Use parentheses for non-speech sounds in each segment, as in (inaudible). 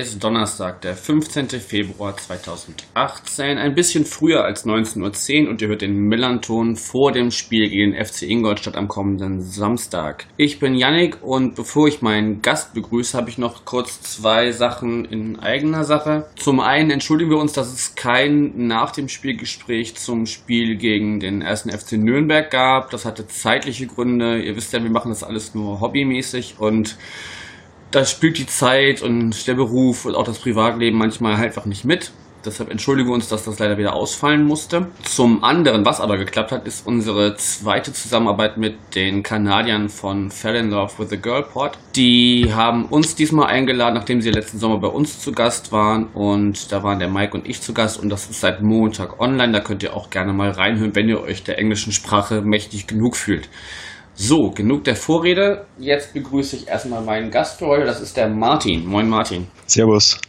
ist Donnerstag, der 15. Februar 2018, ein bisschen früher als 19.10 Uhr und ihr hört den Millanton vor dem Spiel gegen den FC Ingolstadt am kommenden Samstag. Ich bin Yannick und bevor ich meinen Gast begrüße, habe ich noch kurz zwei Sachen in eigener Sache. Zum einen entschuldigen wir uns, dass es kein nach dem Spielgespräch zum Spiel gegen den ersten FC Nürnberg gab. Das hatte zeitliche Gründe. Ihr wisst ja, wir machen das alles nur hobbymäßig und da spielt die Zeit und der Beruf und auch das Privatleben manchmal halt einfach nicht mit. Deshalb entschuldigen wir uns, dass das leider wieder ausfallen musste. Zum anderen, was aber geklappt hat, ist unsere zweite Zusammenarbeit mit den Kanadiern von Fell in Love with the Girl Pod. Die haben uns diesmal eingeladen, nachdem sie letzten Sommer bei uns zu Gast waren. Und da waren der Mike und ich zu Gast. Und das ist seit Montag online. Da könnt ihr auch gerne mal reinhören, wenn ihr euch der englischen Sprache mächtig genug fühlt. So, genug der Vorrede. Jetzt begrüße ich erstmal meinen Gast für heute. Das ist der Martin. Moin, Martin. Servus.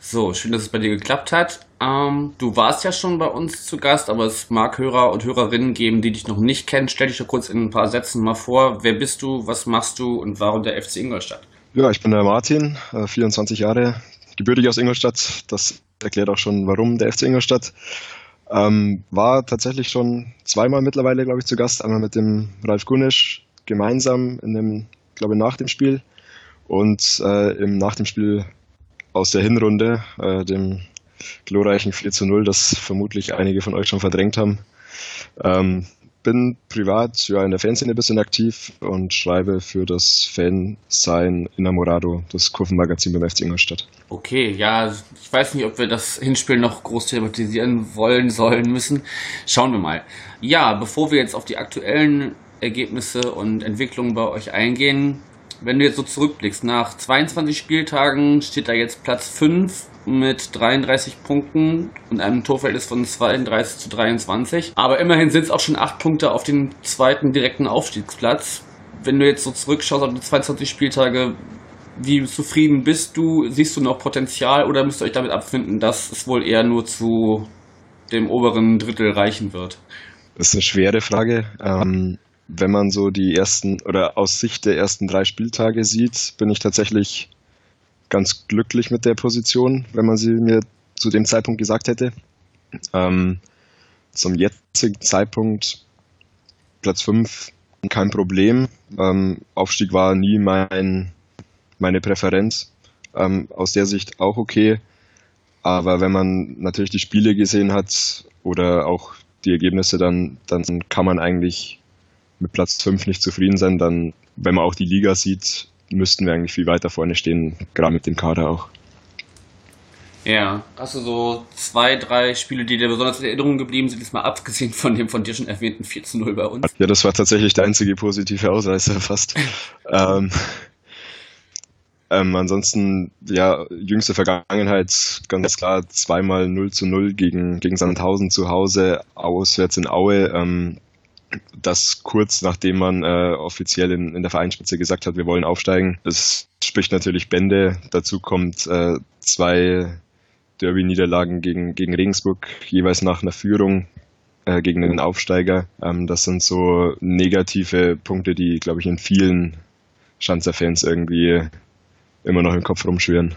So, schön, dass es bei dir geklappt hat. Ähm, du warst ja schon bei uns zu Gast, aber es mag Hörer und Hörerinnen geben, die dich noch nicht kennen. Stell dich doch kurz in ein paar Sätzen mal vor. Wer bist du, was machst du und warum der FC Ingolstadt? Ja, ich bin der Martin, 24 äh, Jahre, gebürtig aus Ingolstadt. Das erklärt auch schon, warum der FC Ingolstadt. Ähm, war tatsächlich schon zweimal mittlerweile, glaube ich, zu Gast. Einmal mit dem Ralf Gunisch gemeinsam in dem, glaube ich, nach dem Spiel und äh, im nach dem Spiel aus der Hinrunde, äh, dem glorreichen 4 zu 0, das vermutlich einige von euch schon verdrängt haben. Ähm, bin privat in der Fanszene ein bisschen aktiv und schreibe für das Fansein Inamorado, das Kurvenmagazin beim FC Ingolstadt. Okay, ja, ich weiß nicht, ob wir das Hinspiel noch groß thematisieren wollen, sollen, müssen. Schauen wir mal. Ja, bevor wir jetzt auf die aktuellen Ergebnisse und Entwicklungen bei euch eingehen, wenn du jetzt so zurückblickst, nach 22 Spieltagen steht da jetzt Platz 5 mit 33 Punkten und einem Torverhältnis von 32 zu 23. Aber immerhin sind es auch schon 8 Punkte auf den zweiten direkten Aufstiegsplatz. Wenn du jetzt so zurückschaust auf die 22 Spieltage, wie zufrieden bist du? Siehst du noch Potenzial oder müsst ihr euch damit abfinden, dass es wohl eher nur zu dem oberen Drittel reichen wird? Das ist eine schwere Frage. Ähm, wenn man so die ersten oder aus Sicht der ersten drei Spieltage sieht, bin ich tatsächlich ganz glücklich mit der Position, wenn man sie mir zu dem Zeitpunkt gesagt hätte. Ähm, zum jetzigen Zeitpunkt Platz 5 kein Problem. Ähm, Aufstieg war nie mein, meine Präferenz. Ähm, aus der Sicht auch okay. Aber wenn man natürlich die Spiele gesehen hat oder auch die Ergebnisse, dann, dann kann man eigentlich mit Platz 5 nicht zufrieden sein. Dann, wenn man auch die Liga sieht, müssten wir eigentlich viel weiter vorne stehen, gerade mit dem Kader auch. Ja, hast du so zwei, drei Spiele, die dir besonders in Erinnerung geblieben sind, jetzt mal abgesehen von dem von dir schon erwähnten 4 zu 0 bei uns? Ja, das war tatsächlich der einzige positive Ausreißer (laughs) fast. ähm, ähm, ansonsten, ja, jüngste Vergangenheit, ganz klar, zweimal 0 zu 0 gegen, gegen Sandhausen zu Hause, auswärts in Aue. Ähm, das kurz nachdem man äh, offiziell in, in der Vereinsspitze gesagt hat, wir wollen aufsteigen. Das spricht natürlich Bände. Dazu kommt äh, zwei Derby-Niederlagen gegen, gegen Regensburg, jeweils nach einer Führung äh, gegen den Aufsteiger. Ähm, das sind so negative Punkte, die, glaube ich, in vielen Schanzer-Fans irgendwie immer noch im Kopf rumschwirren.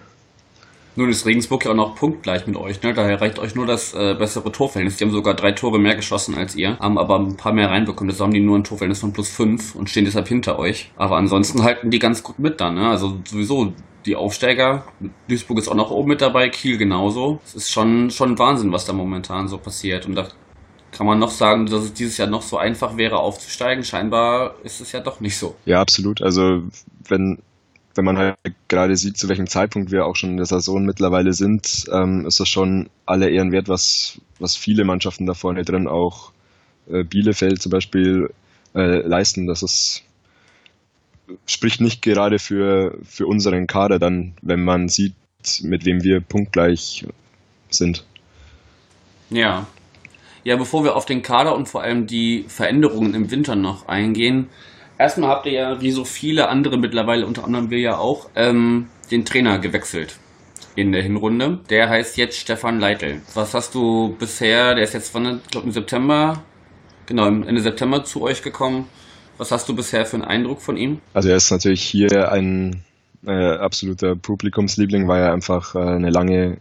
Nun ist Regensburg ja auch noch punktgleich mit euch, ne? Daher reicht euch nur das äh, bessere Torverhältnis. Die haben sogar drei Tore mehr geschossen als ihr, haben aber ein paar mehr reinbekommen. Das haben die nur ein Torverhältnis von plus fünf und stehen deshalb hinter euch. Aber ansonsten halten die ganz gut mit dann, ne? Also sowieso die Aufsteiger. Duisburg ist auch noch oben mit dabei, Kiel genauso. Es ist schon, schon Wahnsinn, was da momentan so passiert. Und da kann man noch sagen, dass es dieses Jahr noch so einfach wäre aufzusteigen. Scheinbar ist es ja doch nicht so. Ja, absolut. Also wenn wenn man halt gerade sieht, zu welchem Zeitpunkt wir auch schon in der Saison mittlerweile sind, ähm, ist das schon alle Ehren wert, was, was viele Mannschaften da vorne drin, auch äh, Bielefeld zum Beispiel, äh, leisten. Das ist, spricht nicht gerade für, für unseren Kader dann, wenn man sieht, mit wem wir punktgleich sind. Ja. Ja, bevor wir auf den Kader und vor allem die Veränderungen im Winter noch eingehen, Erstmal habt ihr ja, wie so viele andere mittlerweile, unter anderem wir ja auch, ähm, den Trainer gewechselt. in der Hinrunde. Der heißt jetzt Stefan Leitl. Was hast du bisher, der ist jetzt von, ich im September, genau, Ende September zu euch gekommen. Was hast du bisher für einen Eindruck von ihm? Also er ist natürlich hier ein äh, absoluter Publikumsliebling, weil er einfach äh, eine lange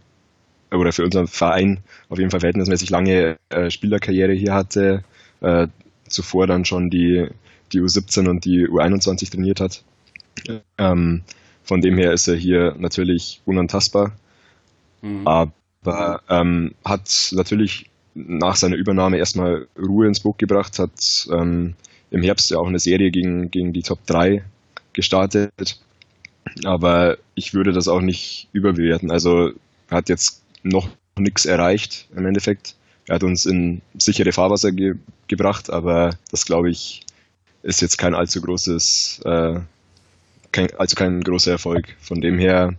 oder für unseren Verein auf jeden Fall verhältnismäßig lange äh, Spielerkarriere hier hatte, äh, zuvor dann schon die, die U17 und die U21 trainiert hat. Ähm, von dem her ist er hier natürlich unantastbar, mhm. aber ähm, hat natürlich nach seiner Übernahme erstmal Ruhe ins Boot gebracht, hat ähm, im Herbst ja auch eine Serie gegen, gegen die Top 3 gestartet. Aber ich würde das auch nicht überbewerten. Also er hat jetzt noch nichts erreicht im Endeffekt. Er hat uns in sichere Fahrwasser ge gebracht, aber das glaube ich ist jetzt kein allzu großes, äh, kein, also kein großer Erfolg. Von dem her,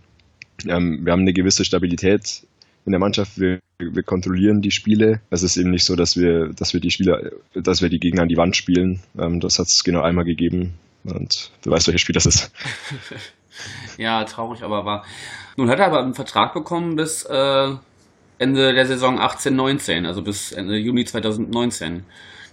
ähm, wir haben eine gewisse Stabilität in der Mannschaft. Wir, wir kontrollieren die Spiele. Es ist eben nicht so, dass wir, dass wir die Spieler, dass wir die Gegner an die Wand spielen. Ähm, das hat es genau einmal gegeben. Und du weißt, welches Spiel das ist. (laughs) ja, traurig, aber war. Nun hat er aber einen Vertrag bekommen bis äh, Ende der Saison 18-19, also bis Ende Juni 2019.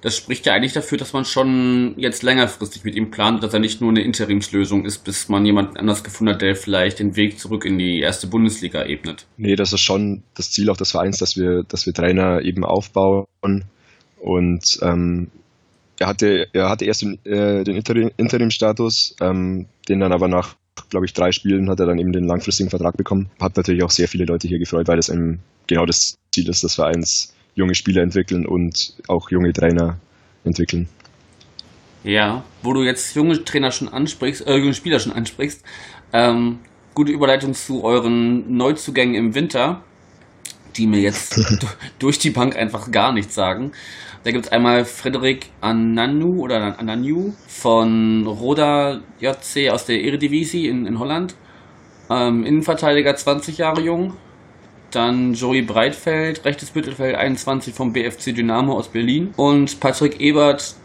Das spricht ja eigentlich dafür, dass man schon jetzt längerfristig mit ihm plant, dass er nicht nur eine Interimslösung ist, bis man jemand anders gefunden hat, der vielleicht den Weg zurück in die erste Bundesliga ebnet. Nee, das ist schon das Ziel auch des Vereins, dass wir, dass wir Trainer eben aufbauen und ähm, er hatte, er hatte erst den, äh, den Interim, Interim-Status, ähm, den dann aber nach, glaube ich, drei Spielen hat er dann eben den langfristigen Vertrag bekommen. Hat natürlich auch sehr viele Leute hier gefreut, weil das eben genau das Ziel ist des Vereins, junge Spieler entwickeln und auch junge Trainer entwickeln. Ja, wo du jetzt junge Trainer schon ansprichst, äh, junge Spieler schon ansprichst, ähm, gute Überleitung zu euren Neuzugängen im Winter, die mir jetzt (laughs) durch die Bank einfach gar nichts sagen. Da gibt es einmal Frederik Ananu oder Ananu von Roda JC aus der Eredivisie in, in Holland. Ähm, Innenverteidiger 20 Jahre jung. Dann Joey Breitfeld, rechtes Mittelfeld 21 vom BFC Dynamo aus Berlin. Und Patrick Ebert,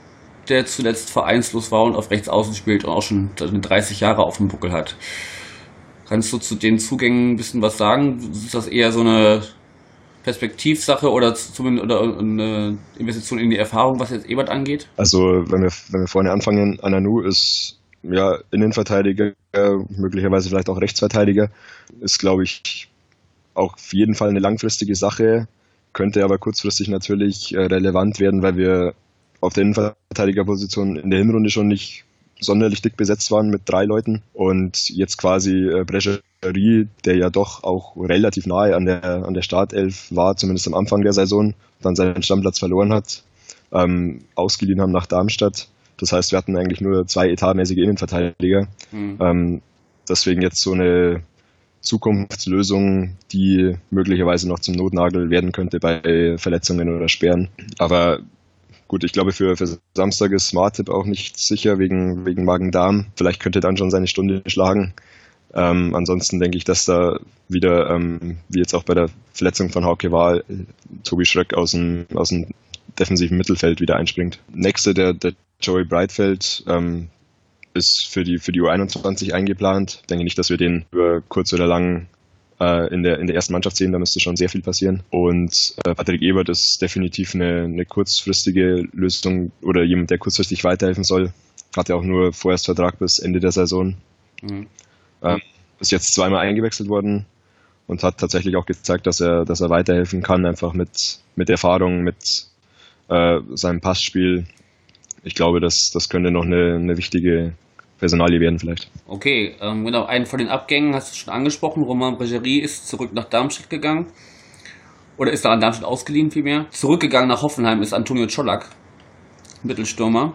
der zuletzt vereinslos war und auf rechts außen spielt und auch schon 30 Jahre auf dem Buckel hat. Kannst du zu den Zugängen ein bisschen was sagen? Ist das eher so eine Perspektivsache oder zumindest oder eine Investition in die Erfahrung, was jetzt Ebert angeht? Also wenn wir, wenn wir vorne anfangen, Ananu ist ja Innenverteidiger, möglicherweise vielleicht auch Rechtsverteidiger, ist glaube ich auch auf jeden Fall eine langfristige Sache, könnte aber kurzfristig natürlich äh, relevant werden, weil wir auf der Innenverteidigerposition in der Hinrunde schon nicht sonderlich dick besetzt waren mit drei Leuten und jetzt quasi äh, Brecherie, der ja doch auch relativ nahe an der, an der Startelf war, zumindest am Anfang der Saison, dann seinen Stammplatz verloren hat, ähm, ausgeliehen haben nach Darmstadt. Das heißt, wir hatten eigentlich nur zwei etatmäßige Innenverteidiger. Mhm. Ähm, deswegen jetzt so eine Zukunftslösung, die möglicherweise noch zum Notnagel werden könnte bei Verletzungen oder Sperren. Aber Gut, ich glaube, für, für Samstag ist Martip auch nicht sicher wegen, wegen Magen-Darm. Vielleicht könnte dann schon seine Stunde schlagen. Ähm, ansonsten denke ich, dass da wieder, ähm, wie jetzt auch bei der Verletzung von Hauke war, Tobi Schröck aus dem, aus dem defensiven Mittelfeld wieder einspringt. Nächste, der, der Joey Breitfeld, ähm, ist für die, für die U21 eingeplant. Ich denke nicht, dass wir den über kurz oder lang äh, in, der, in der ersten Mannschaft sehen. Da müsste schon sehr viel passieren. Und äh, Patrick Ebert ist definitiv eine, eine kurzfristige Lösung oder jemand, der kurzfristig weiterhelfen soll. Hat ja auch nur vorerst Vertrag bis Ende der Saison. Mhm. Ähm, ist jetzt zweimal eingewechselt worden und hat tatsächlich auch gezeigt, dass er, dass er weiterhelfen kann, einfach mit, mit Erfahrung, mit äh, seinem Passspiel. Ich glaube, das, das könnte noch eine, eine wichtige Personalie werden vielleicht. Okay, ähm, genau, einen von den Abgängen hast du schon angesprochen. Roman Bregerie ist zurück nach Darmstadt gegangen. Oder ist da an Darmstadt ausgeliehen vielmehr. Zurückgegangen nach Hoffenheim ist Antonio Czolak, Mittelstürmer.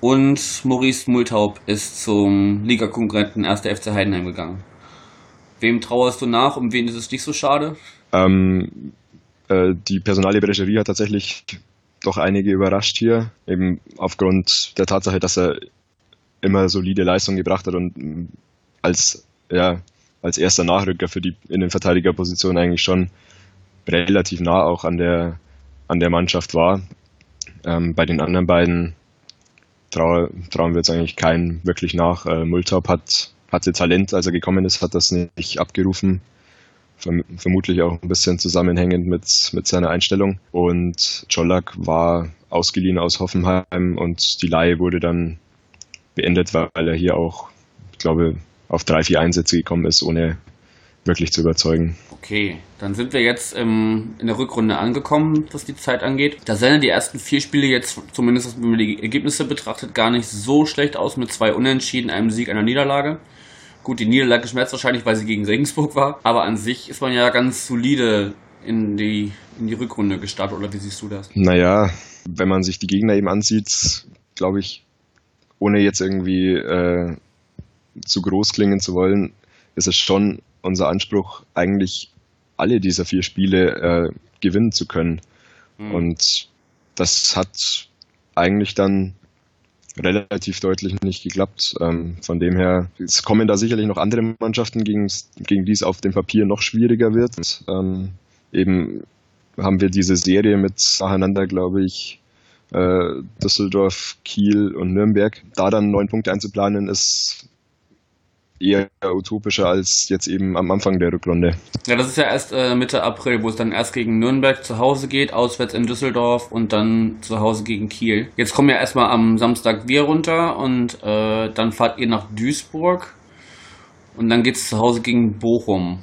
Und Maurice Multaub ist zum Ligakonkurrenten 1. FC Heidenheim gegangen. Wem trauerst du nach und wen ist es nicht so schade? Ähm, äh, die Personalie Bregerie hat tatsächlich doch einige überrascht hier, eben aufgrund der Tatsache, dass er immer solide Leistung gebracht hat und mm, als, ja, als erster Nachrücker für die in den Verteidigerpositionen eigentlich schon relativ nah auch an der, an der Mannschaft war. Ähm, bei den anderen beiden trau, trauen wir jetzt eigentlich keinen wirklich nach. Äh, Multop hat, hatte Talent, als er gekommen ist, hat das nicht abgerufen. vermutlich auch ein bisschen zusammenhängend mit, mit seiner Einstellung. Und Czolak war ausgeliehen aus Hoffenheim und die Leihe wurde dann beendet, weil er hier auch, ich glaube, auf drei, vier Einsätze gekommen ist, ohne wirklich zu überzeugen. Okay, dann sind wir jetzt ähm, in der Rückrunde angekommen, was die Zeit angeht. Da sehen die ersten vier Spiele jetzt, zumindest wenn man die Ergebnisse betrachtet, gar nicht so schlecht aus mit zwei Unentschieden, einem Sieg, einer Niederlage. Gut, die Niederlage schmerzt wahrscheinlich, weil sie gegen Regensburg war, aber an sich ist man ja ganz solide in die, in die Rückrunde gestartet, oder wie siehst du das? Naja, wenn man sich die Gegner eben ansieht, glaube ich, ohne jetzt irgendwie äh, zu groß klingen zu wollen, ist es schon unser Anspruch, eigentlich alle dieser vier Spiele äh, gewinnen zu können. Mhm. Und das hat eigentlich dann relativ deutlich nicht geklappt. Ähm, von dem her, es kommen da sicherlich noch andere Mannschaften, gegen, gegen die es auf dem Papier noch schwieriger wird. Ähm, eben haben wir diese Serie mit nacheinander, glaube ich, äh, Düsseldorf, Kiel und Nürnberg. Da dann neun Punkte einzuplanen, ist eher utopischer als jetzt eben am Anfang der Rückrunde. Ja, das ist ja erst äh, Mitte April, wo es dann erst gegen Nürnberg zu Hause geht, auswärts in Düsseldorf und dann zu Hause gegen Kiel. Jetzt kommen ja erstmal am Samstag wir runter und äh, dann fahrt ihr nach Duisburg und dann geht es zu Hause gegen Bochum.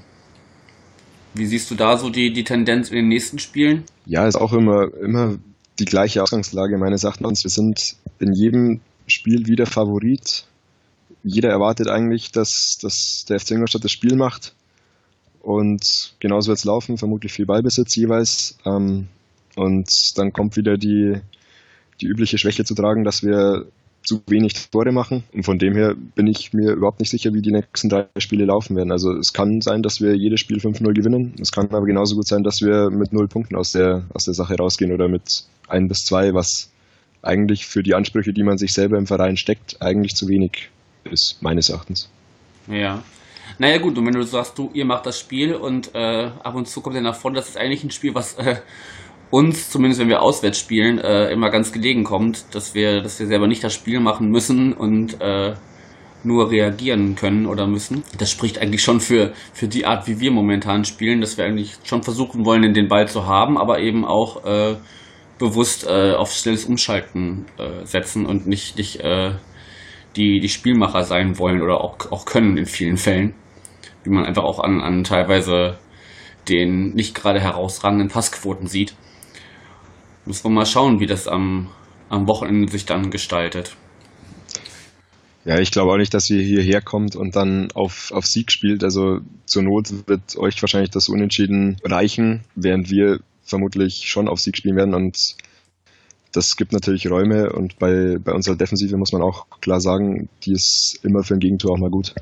Wie siehst du da so die, die Tendenz in den nächsten Spielen? Ja, ist auch immer, immer die gleiche Ausgangslage meines Erachtens. Wir sind in jedem Spiel wieder Favorit jeder erwartet eigentlich, dass, dass der FC Ingolstadt das Spiel macht. Und genauso wird es laufen, vermutlich viel Ballbesitz jeweils. Ähm, und dann kommt wieder die, die übliche Schwäche zu tragen, dass wir zu wenig Tore machen. Und von dem her bin ich mir überhaupt nicht sicher, wie die nächsten drei Spiele laufen werden. Also es kann sein, dass wir jedes Spiel 5-0 gewinnen. Es kann aber genauso gut sein, dass wir mit null Punkten aus der, aus der Sache rausgehen oder mit ein bis zwei, was eigentlich für die Ansprüche, die man sich selber im Verein steckt, eigentlich zu wenig ist, meines Erachtens. Ja. Naja gut, und wenn du sagst, du, ihr macht das Spiel und äh, ab und zu kommt ihr nach vorne, das ist eigentlich ein Spiel, was äh, uns, zumindest wenn wir auswärts spielen, äh, immer ganz gelegen kommt, dass wir, dass wir selber nicht das Spiel machen müssen und äh, nur reagieren können oder müssen. Das spricht eigentlich schon für, für die Art, wie wir momentan spielen, dass wir eigentlich schon versuchen wollen, den Ball zu haben, aber eben auch äh, bewusst äh, auf schnelles Umschalten äh, setzen und nicht, nicht äh, die, die Spielmacher sein wollen oder auch, auch können in vielen Fällen. Wie man einfach auch an, an teilweise den nicht gerade herausragenden Passquoten sieht. Müssen wir mal schauen, wie das am, am Wochenende sich dann gestaltet. Ja, ich glaube auch nicht, dass ihr hierher kommt und dann auf, auf Sieg spielt. Also zur Not wird euch wahrscheinlich das Unentschieden reichen, während wir vermutlich schon auf Sieg spielen werden und das gibt natürlich Räume und bei, bei unserer Defensive muss man auch klar sagen, die ist immer für ein Gegentor auch mal gut.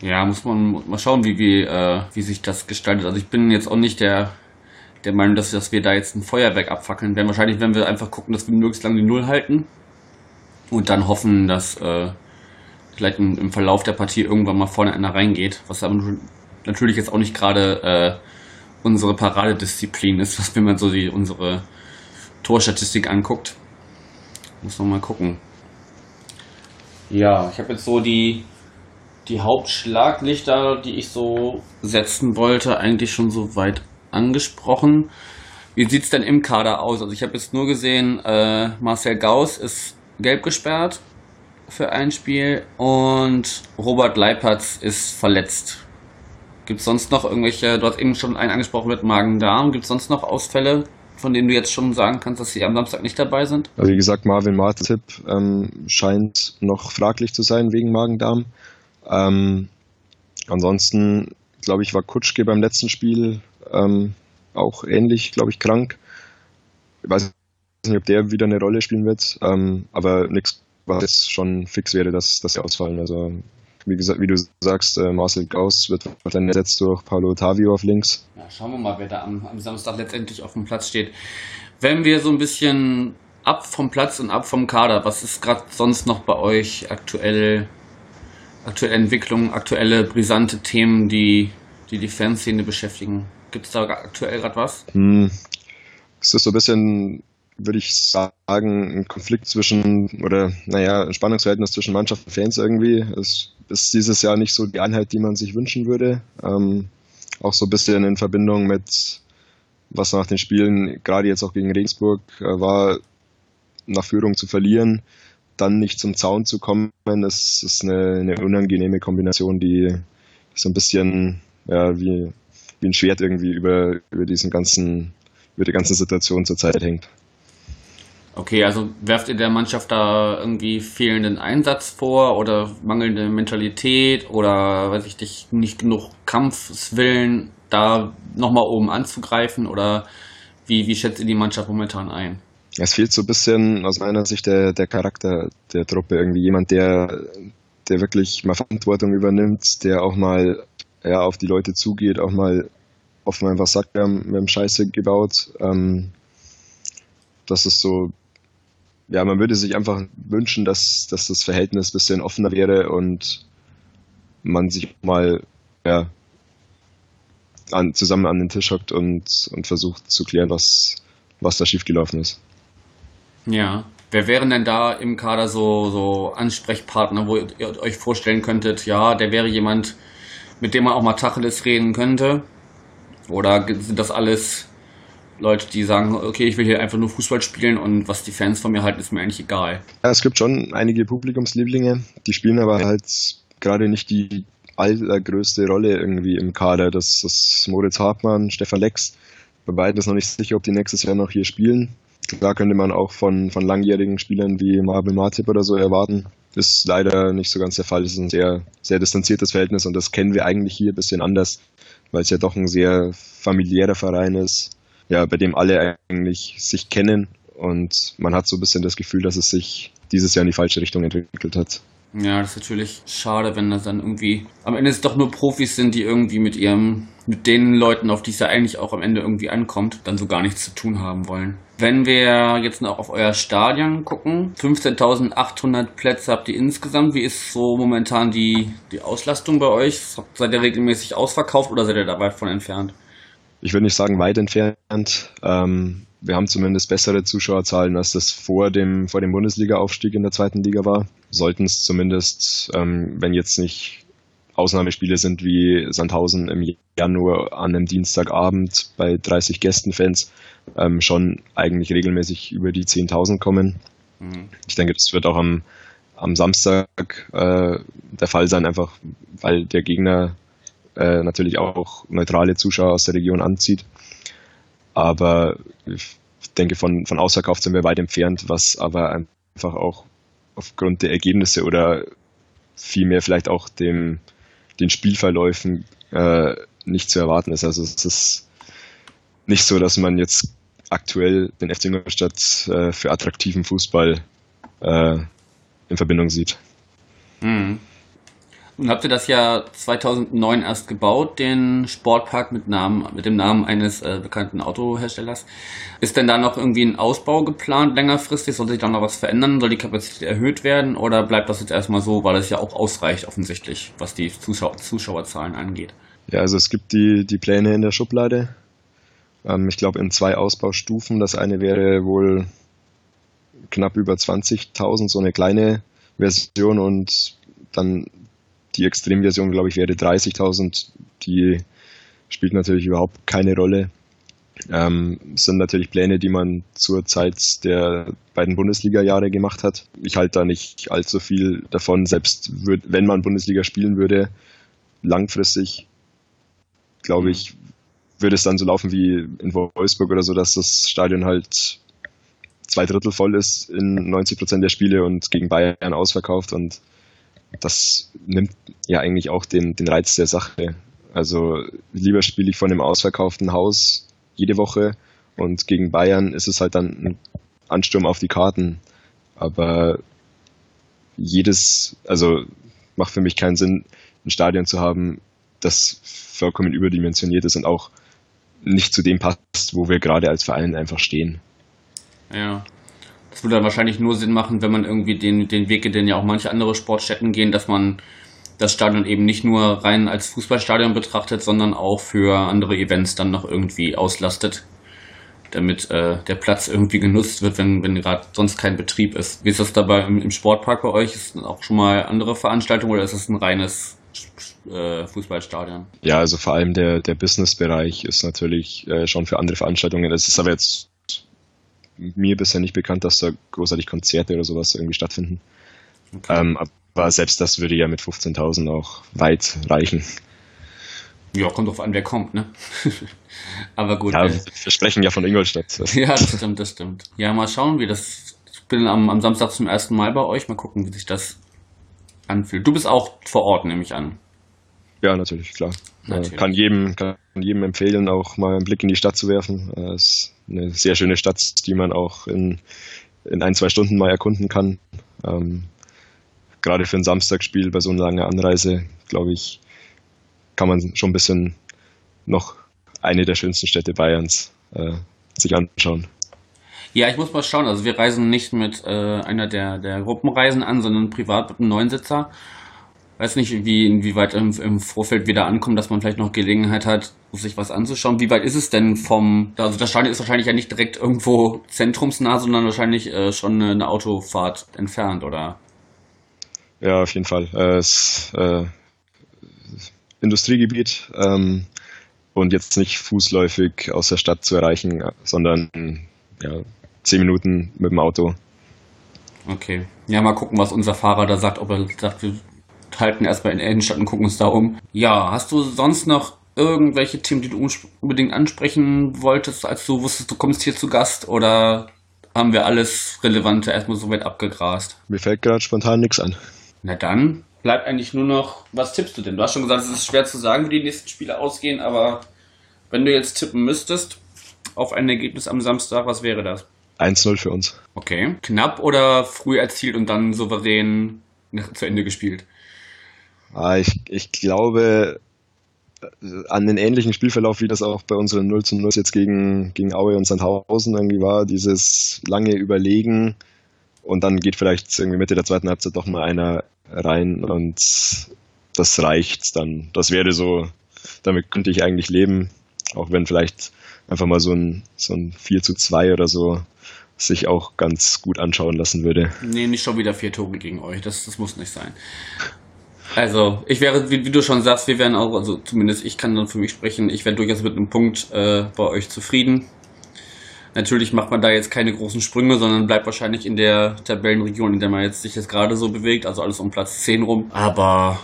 Ja, muss man mal schauen, wie, wie, äh, wie sich das gestaltet. Also ich bin jetzt auch nicht der, der Meinung, dass, dass wir da jetzt ein Feuerwerk abfackeln werden. Wahrscheinlich werden wir einfach gucken, dass wir möglichst lange die Null halten und dann hoffen, dass äh, vielleicht im, im, Verlauf der Partie irgendwann mal vorne einer reingeht, was aber natürlich jetzt auch nicht gerade äh, unsere Paradedisziplin ist, (laughs) was wenn man so die unsere Torstatistik anguckt. Muss noch mal gucken. Ja, ich habe jetzt so die, die Hauptschlaglichter, die ich so setzen wollte, eigentlich schon so weit angesprochen. Wie sieht es denn im Kader aus? Also ich habe jetzt nur gesehen, äh, Marcel Gauss ist gelb gesperrt für ein Spiel und Robert Leipertz ist verletzt. Gibt es sonst noch irgendwelche, du hast eben schon einen angesprochen mit Magen-Darm, gibt es sonst noch Ausfälle, von denen du jetzt schon sagen kannst, dass sie am Samstag nicht dabei sind? Also wie gesagt, Marvin Martip ähm, scheint noch fraglich zu sein wegen Magen-Darm. Ähm, ansonsten, glaube ich, war Kutschke beim letzten Spiel ähm, auch ähnlich, glaube ich, krank. Ich weiß nicht, ob der wieder eine Rolle spielen wird, ähm, aber nichts, was jetzt schon fix wäre, dass, dass sie ausfallen. Also wie, gesagt, wie du sagst, äh, Marcel Gauss wird dann ersetzt durch Paulo Ottavio auf links. Ja, schauen wir mal, wer da am, am Samstag letztendlich auf dem Platz steht. Wenn wir so ein bisschen ab vom Platz und ab vom Kader, was ist gerade sonst noch bei euch aktuell, aktuelle Entwicklungen, aktuelle brisante Themen, die die, die Fanszene beschäftigen? Gibt es da aktuell gerade was? Hm. Es ist so ein bisschen würde ich sagen, ein Konflikt zwischen, oder naja, ein Spannungsverhältnis zwischen Mannschaft und Fans irgendwie. Es ist dieses Jahr nicht so die Einheit, die man sich wünschen würde. Ähm, auch so ein bisschen in Verbindung mit, was nach den Spielen, gerade jetzt auch gegen Regensburg, äh, war, nach Führung zu verlieren, dann nicht zum Zaun zu kommen, ist, ist eine, eine unangenehme Kombination, die so ein bisschen ja, wie, wie ein Schwert irgendwie über, über diesen ganzen, über die ganze Situation zurzeit hängt. Okay, also werft ihr der Mannschaft da irgendwie fehlenden Einsatz vor oder mangelnde Mentalität oder weiß ich nicht, nicht genug Kampfswillen, da nochmal oben anzugreifen oder wie, wie schätzt ihr die Mannschaft momentan ein? Es fehlt so ein bisschen aus meiner Sicht der, der Charakter der Truppe. Irgendwie jemand, der, der wirklich mal Verantwortung übernimmt, der auch mal ja, auf die Leute zugeht, auch mal offen einfach sagt, wir haben, wir haben Scheiße gebaut. Ähm, das ist so ja, man würde sich einfach wünschen, dass, dass das Verhältnis ein bisschen offener wäre und man sich mal ja, an, zusammen an den Tisch hockt und, und versucht zu klären, was, was da schiefgelaufen ist. Ja. Wer wären denn da im Kader so, so Ansprechpartner, wo ihr euch vorstellen könntet, ja, der wäre jemand, mit dem man auch mal Tacheles reden könnte? Oder sind das alles Leute, die sagen, okay, ich will hier einfach nur Fußball spielen und was die Fans von mir halten, ist mir eigentlich egal. Ja, es gibt schon einige Publikumslieblinge, die spielen aber halt gerade nicht die allergrößte Rolle irgendwie im Kader. Das ist Moritz Hartmann, Stefan Lex. Bei beiden ist noch nicht sicher, ob die nächstes Jahr noch hier spielen. Da könnte man auch von, von langjährigen Spielern wie Marvel Martip oder so erwarten. Ist leider nicht so ganz der Fall. Es ist ein sehr, sehr distanziertes Verhältnis und das kennen wir eigentlich hier ein bisschen anders, weil es ja doch ein sehr familiärer Verein ist ja, bei dem alle eigentlich sich kennen und man hat so ein bisschen das Gefühl, dass es sich dieses Jahr in die falsche Richtung entwickelt hat. Ja, das ist natürlich schade, wenn das dann irgendwie am Ende es doch nur Profis sind, die irgendwie mit ihrem, mit den Leuten, auf die es ja eigentlich auch am Ende irgendwie ankommt, dann so gar nichts zu tun haben wollen. Wenn wir jetzt noch auf euer Stadion gucken, 15.800 Plätze habt ihr insgesamt. Wie ist so momentan die, die Auslastung bei euch? Seid ihr regelmäßig ausverkauft oder seid ihr da weit von entfernt? ich würde nicht sagen weit entfernt. Ähm, wir haben zumindest bessere Zuschauerzahlen, als das vor dem, vor dem Bundesliga-Aufstieg in der zweiten Liga war. Sollten es zumindest, ähm, wenn jetzt nicht Ausnahmespiele sind wie Sandhausen im Januar an einem Dienstagabend bei 30 Gästenfans, ähm, schon eigentlich regelmäßig über die 10.000 kommen. Mhm. Ich denke, das wird auch am, am Samstag äh, der Fall sein, einfach weil der Gegner äh, natürlich auch neutrale Zuschauer aus der Region anzieht. Aber ich denke, von, von ausverkauft sind wir weit entfernt, was aber einfach auch aufgrund der Ergebnisse oder vielmehr vielleicht auch dem, den Spielverläufen äh, nicht zu erwarten ist. Also es ist nicht so, dass man jetzt aktuell den FC Ingolstadt äh, für attraktiven Fußball äh, in Verbindung sieht. Mhm. Nun habt ihr das ja 2009 erst gebaut, den Sportpark mit, Namen, mit dem Namen eines äh, bekannten Autoherstellers. Ist denn da noch irgendwie ein Ausbau geplant längerfristig? Soll sich da noch was verändern? Soll die Kapazität erhöht werden? Oder bleibt das jetzt erstmal so, weil es ja auch ausreicht offensichtlich, was die Zuschau Zuschauerzahlen angeht? Ja, also es gibt die, die Pläne in der Schublade. Ähm, ich glaube in zwei Ausbaustufen. Das eine wäre wohl knapp über 20.000, so eine kleine Version und dann die Extremversion, glaube ich, wäre 30.000. Die spielt natürlich überhaupt keine Rolle. Ähm, sind natürlich Pläne, die man zur Zeit der beiden Bundesliga-Jahre gemacht hat. Ich halte da nicht allzu viel davon, selbst würd, wenn man Bundesliga spielen würde, langfristig, glaube ich, würde es dann so laufen wie in Wolfsburg oder so, dass das Stadion halt zwei Drittel voll ist in 90 Prozent der Spiele und gegen Bayern ausverkauft und das nimmt ja eigentlich auch den, den Reiz der Sache. Also lieber spiele ich von einem ausverkauften Haus jede Woche und gegen Bayern ist es halt dann ein Ansturm auf die Karten. Aber jedes, also macht für mich keinen Sinn, ein Stadion zu haben, das vollkommen überdimensioniert ist und auch nicht zu dem passt, wo wir gerade als Verein einfach stehen. Ja. Das würde dann wahrscheinlich nur Sinn machen, wenn man irgendwie den, den Weg geht, den ja auch manche andere Sportstätten gehen, dass man das Stadion eben nicht nur rein als Fußballstadion betrachtet, sondern auch für andere Events dann noch irgendwie auslastet. damit äh, der Platz irgendwie genutzt wird, wenn, wenn gerade sonst kein Betrieb ist. Wie ist das dabei im, im Sportpark bei euch? Ist auch schon mal andere Veranstaltungen oder ist das ein reines äh, Fußballstadion? Ja, also vor allem der, der Business-Bereich ist natürlich äh, schon für andere Veranstaltungen. Es ist aber jetzt mir bisher nicht bekannt, dass da großartig Konzerte oder sowas irgendwie stattfinden. Okay. Ähm, aber selbst das würde ja mit 15.000 auch weit reichen. Ja, kommt drauf an, wer kommt, ne? (laughs) Aber gut. Ja, äh, wir sprechen ja von Ingolstadt. (laughs) ja, das stimmt, das stimmt. Ja, mal schauen, wie das. Ich bin am, am Samstag zum ersten Mal bei euch. Mal gucken, wie sich das anfühlt. Du bist auch vor Ort, nehme ich an. Ja, natürlich, klar. Natürlich. Kann, jedem, kann jedem empfehlen, auch mal einen Blick in die Stadt zu werfen. Es ist eine sehr schöne Stadt, die man auch in, in ein, zwei Stunden mal erkunden kann. Ähm, gerade für ein Samstagsspiel bei so einer langen Anreise, glaube ich, kann man schon ein bisschen noch eine der schönsten Städte Bayerns äh, sich anschauen. Ja, ich muss mal schauen. Also wir reisen nicht mit äh, einer der, der Gruppenreisen an, sondern privat mit einem Neunsitzer. Weiß nicht, wie, inwieweit im, im Vorfeld wieder ankommt, dass man vielleicht noch Gelegenheit hat, sich was anzuschauen. Wie weit ist es denn vom, also das Stadion ist wahrscheinlich ja nicht direkt irgendwo zentrumsnah, sondern wahrscheinlich äh, schon eine, Autofahrt entfernt, oder? Ja, auf jeden Fall. Äh, es äh, Industriegebiet ähm, und jetzt nicht fußläufig aus der Stadt zu erreichen, sondern ja, zehn Minuten mit dem Auto. Okay. Ja, mal gucken, was unser Fahrer da sagt, ob er sagt, wir halten erstmal in der Innenstadt und gucken uns da um. Ja, hast du sonst noch irgendwelche Themen, die du unbedingt ansprechen wolltest, als du wusstest, du kommst hier zu Gast oder haben wir alles Relevante erstmal soweit abgegrast? Mir fällt gerade spontan nichts an. Na dann bleibt eigentlich nur noch, was tippst du denn? Du hast schon gesagt, es ist schwer zu sagen, wie die nächsten Spiele ausgehen, aber wenn du jetzt tippen müsstest auf ein Ergebnis am Samstag, was wäre das? 1-0 für uns. Okay. Knapp oder früh erzielt und dann souverän zu Ende gespielt? Ah, ich, ich glaube äh, an den ähnlichen Spielverlauf, wie das auch bei unseren 0 zu 0 jetzt gegen, gegen Aue und Sandhausen irgendwie war, dieses lange Überlegen und dann geht vielleicht irgendwie Mitte der zweiten Halbzeit doch mal einer rein und das reicht dann. Das wäre so, damit könnte ich eigentlich leben, auch wenn vielleicht einfach mal so ein, so ein 4 zu 2 oder so sich auch ganz gut anschauen lassen würde. Nee, nicht schon wieder vier Tore gegen euch, das, das muss nicht sein. Also, ich wäre, wie, wie, du schon sagst, wir wären auch, also zumindest ich kann dann für mich sprechen, ich wäre durchaus mit einem Punkt äh, bei euch zufrieden. Natürlich macht man da jetzt keine großen Sprünge, sondern bleibt wahrscheinlich in der Tabellenregion, in der man jetzt sich jetzt gerade so bewegt, also alles um Platz 10 rum. Aber,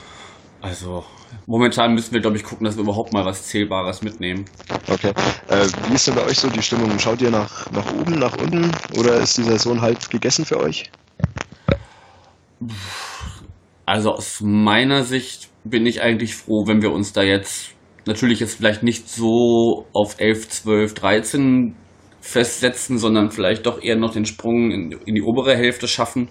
also, momentan müssen wir, glaube ich, gucken, dass wir überhaupt mal was Zählbares mitnehmen. Okay. Äh, wie ist denn bei euch so die Stimmung? Schaut ihr nach, nach oben, nach unten oder ist die Saison halb gegessen für euch? Also aus meiner Sicht bin ich eigentlich froh, wenn wir uns da jetzt natürlich jetzt vielleicht nicht so auf 11, 12, 13 festsetzen, sondern vielleicht doch eher noch den Sprung in, in die obere Hälfte schaffen.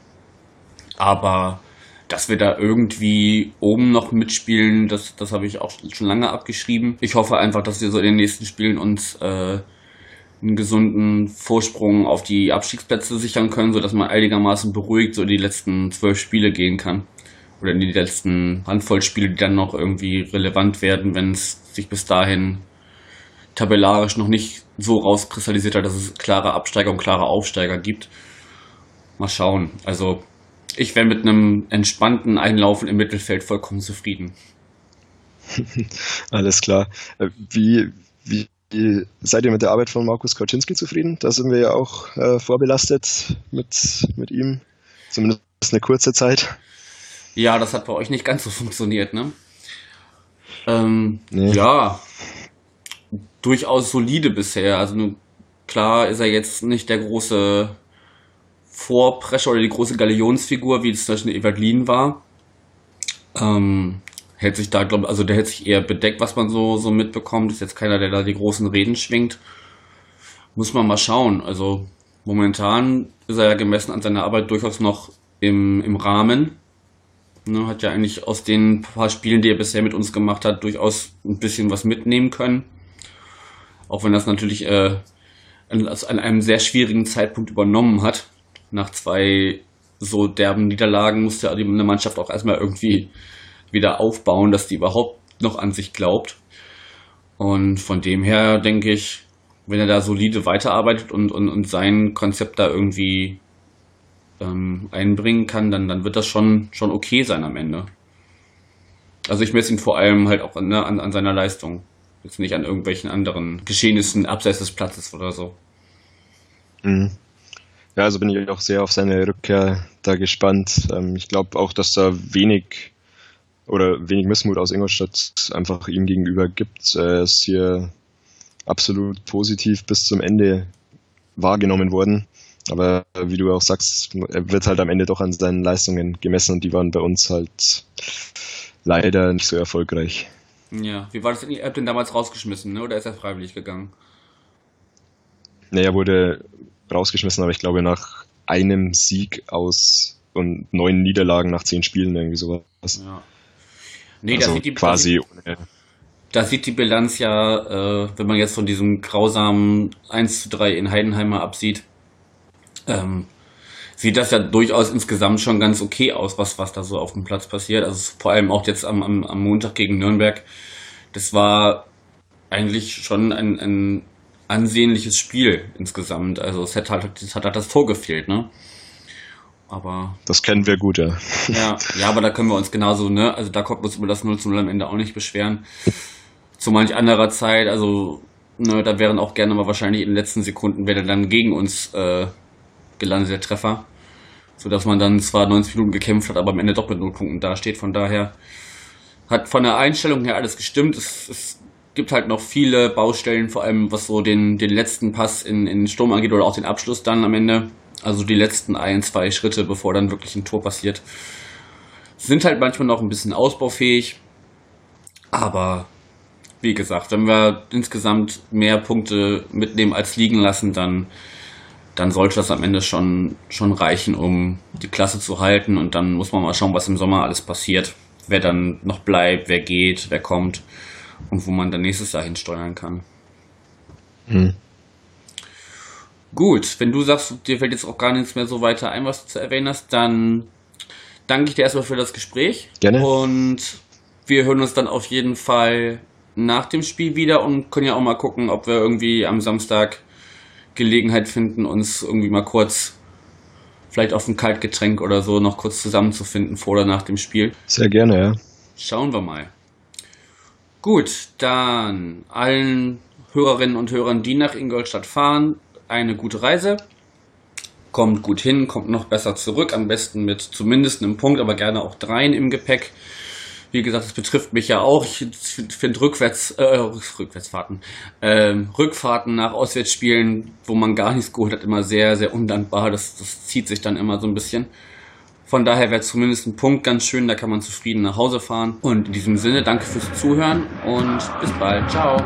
Aber dass wir da irgendwie oben noch mitspielen, das, das habe ich auch schon lange abgeschrieben. Ich hoffe einfach, dass wir so in den nächsten Spielen uns äh, einen gesunden Vorsprung auf die Abstiegsplätze sichern können, sodass man einigermaßen beruhigt so in die letzten zwölf Spiele gehen kann. Oder in die letzten Handvoll Spiele, die dann noch irgendwie relevant werden, wenn es sich bis dahin tabellarisch noch nicht so rauskristallisiert hat, dass es klare Absteiger und klare Aufsteiger gibt. Mal schauen. Also ich wäre mit einem entspannten Einlaufen im Mittelfeld vollkommen zufrieden. (laughs) Alles klar. Äh, wie, wie seid ihr mit der Arbeit von Markus Kaczynski zufrieden? Da sind wir ja auch äh, vorbelastet mit, mit ihm. Zumindest eine kurze Zeit. Ja, das hat bei euch nicht ganz so funktioniert, ne? Ähm, nee. Ja, durchaus solide bisher. Also klar ist er jetzt nicht der große Vorprescher oder die große Galionsfigur, wie es zum Beispiel Evangeline war. Ähm, hält sich da, glaube also der hält sich eher bedeckt, was man so, so mitbekommt. Ist jetzt keiner, der da die großen Reden schwingt. Muss man mal schauen. Also momentan ist er ja gemessen an seiner Arbeit durchaus noch im, im Rahmen. Ne, hat ja eigentlich aus den paar Spielen, die er bisher mit uns gemacht hat, durchaus ein bisschen was mitnehmen können. Auch wenn das natürlich äh, an, an einem sehr schwierigen Zeitpunkt übernommen hat. Nach zwei so derben Niederlagen musste eine Mannschaft auch erstmal irgendwie wieder aufbauen, dass die überhaupt noch an sich glaubt. Und von dem her denke ich, wenn er da solide weiterarbeitet und, und, und sein Konzept da irgendwie ähm, einbringen kann, dann, dann wird das schon, schon okay sein am Ende. Also ich messe ihn vor allem halt auch ne, an, an seiner Leistung. Jetzt nicht an irgendwelchen anderen Geschehnissen abseits des Platzes oder so. Mhm. Ja, also bin ich auch sehr auf seine Rückkehr da gespannt. Ähm, ich glaube auch, dass da wenig oder wenig Missmut aus Ingolstadt einfach ihm gegenüber gibt. Er ist hier absolut positiv bis zum Ende wahrgenommen worden. Aber wie du auch sagst, er wird halt am Ende doch an seinen Leistungen gemessen und die waren bei uns halt leider nicht so erfolgreich. Ja, wie war das denn? Ihr habt den damals rausgeschmissen, ne? oder ist er freiwillig gegangen? Naja, wurde rausgeschmissen, aber ich glaube nach einem Sieg aus und neun Niederlagen nach zehn Spielen, irgendwie sowas. Ja. Nee, also da sieht die, quasi ohne. Da sieht die Bilanz ja, äh, wenn man jetzt von diesem grausamen 1 zu 3 in Heidenheimer absieht, ähm, sieht das ja durchaus insgesamt schon ganz okay aus, was, was da so auf dem Platz passiert. Also vor allem auch jetzt am, am, am Montag gegen Nürnberg. Das war eigentlich schon ein, ein ansehnliches Spiel insgesamt. Also es hat halt, es hat halt das Tor gefehlt, ne? Aber. Das kennen wir gut, ja. Ja, (laughs) ja, aber da können wir uns genauso, ne? Also da wir uns über das 0 zu 0 am Ende auch nicht beschweren. Zu manch anderer Zeit, also, ne, da wären auch gerne mal wahrscheinlich in den letzten Sekunden wäre dann gegen uns äh, gelandet, der Treffer. Sodass man dann zwar 90 Minuten gekämpft hat, aber am Ende doch mit Nullpunkten dasteht. Von daher hat von der Einstellung her alles gestimmt. Es, es gibt halt noch viele Baustellen, vor allem was so den, den letzten Pass in, in Sturm angeht oder auch den Abschluss dann am Ende. Also die letzten ein, zwei Schritte, bevor dann wirklich ein Tor passiert. Sind halt manchmal noch ein bisschen ausbaufähig. Aber wie gesagt, wenn wir insgesamt mehr Punkte mitnehmen als liegen lassen, dann, dann sollte das am Ende schon, schon reichen, um die Klasse zu halten. Und dann muss man mal schauen, was im Sommer alles passiert. Wer dann noch bleibt, wer geht, wer kommt und wo man dann nächstes Jahr hinsteuern kann. Hm. Gut, wenn du sagst, dir fällt jetzt auch gar nichts mehr so weiter ein, was du zu erwähnen hast, dann danke ich dir erstmal für das Gespräch. Gerne. Und wir hören uns dann auf jeden Fall nach dem Spiel wieder und können ja auch mal gucken, ob wir irgendwie am Samstag Gelegenheit finden, uns irgendwie mal kurz vielleicht auf ein Kaltgetränk oder so noch kurz zusammenzufinden vor oder nach dem Spiel. Sehr gerne, ja. Schauen wir mal. Gut, dann allen Hörerinnen und Hörern, die nach Ingolstadt fahren, eine gute Reise. Kommt gut hin, kommt noch besser zurück, am besten mit zumindest einem Punkt, aber gerne auch dreien im Gepäck. Wie gesagt, das betrifft mich ja auch. Ich finde Rückwärts, äh, Rückwärtsfahrten, äh, Rückfahrten nach Auswärtsspielen, wo man gar nichts geholt hat, immer sehr, sehr undankbar. Das, das zieht sich dann immer so ein bisschen. Von daher wäre zumindest ein Punkt ganz schön, da kann man zufrieden nach Hause fahren. Und in diesem Sinne, danke fürs Zuhören und bis bald. Ciao.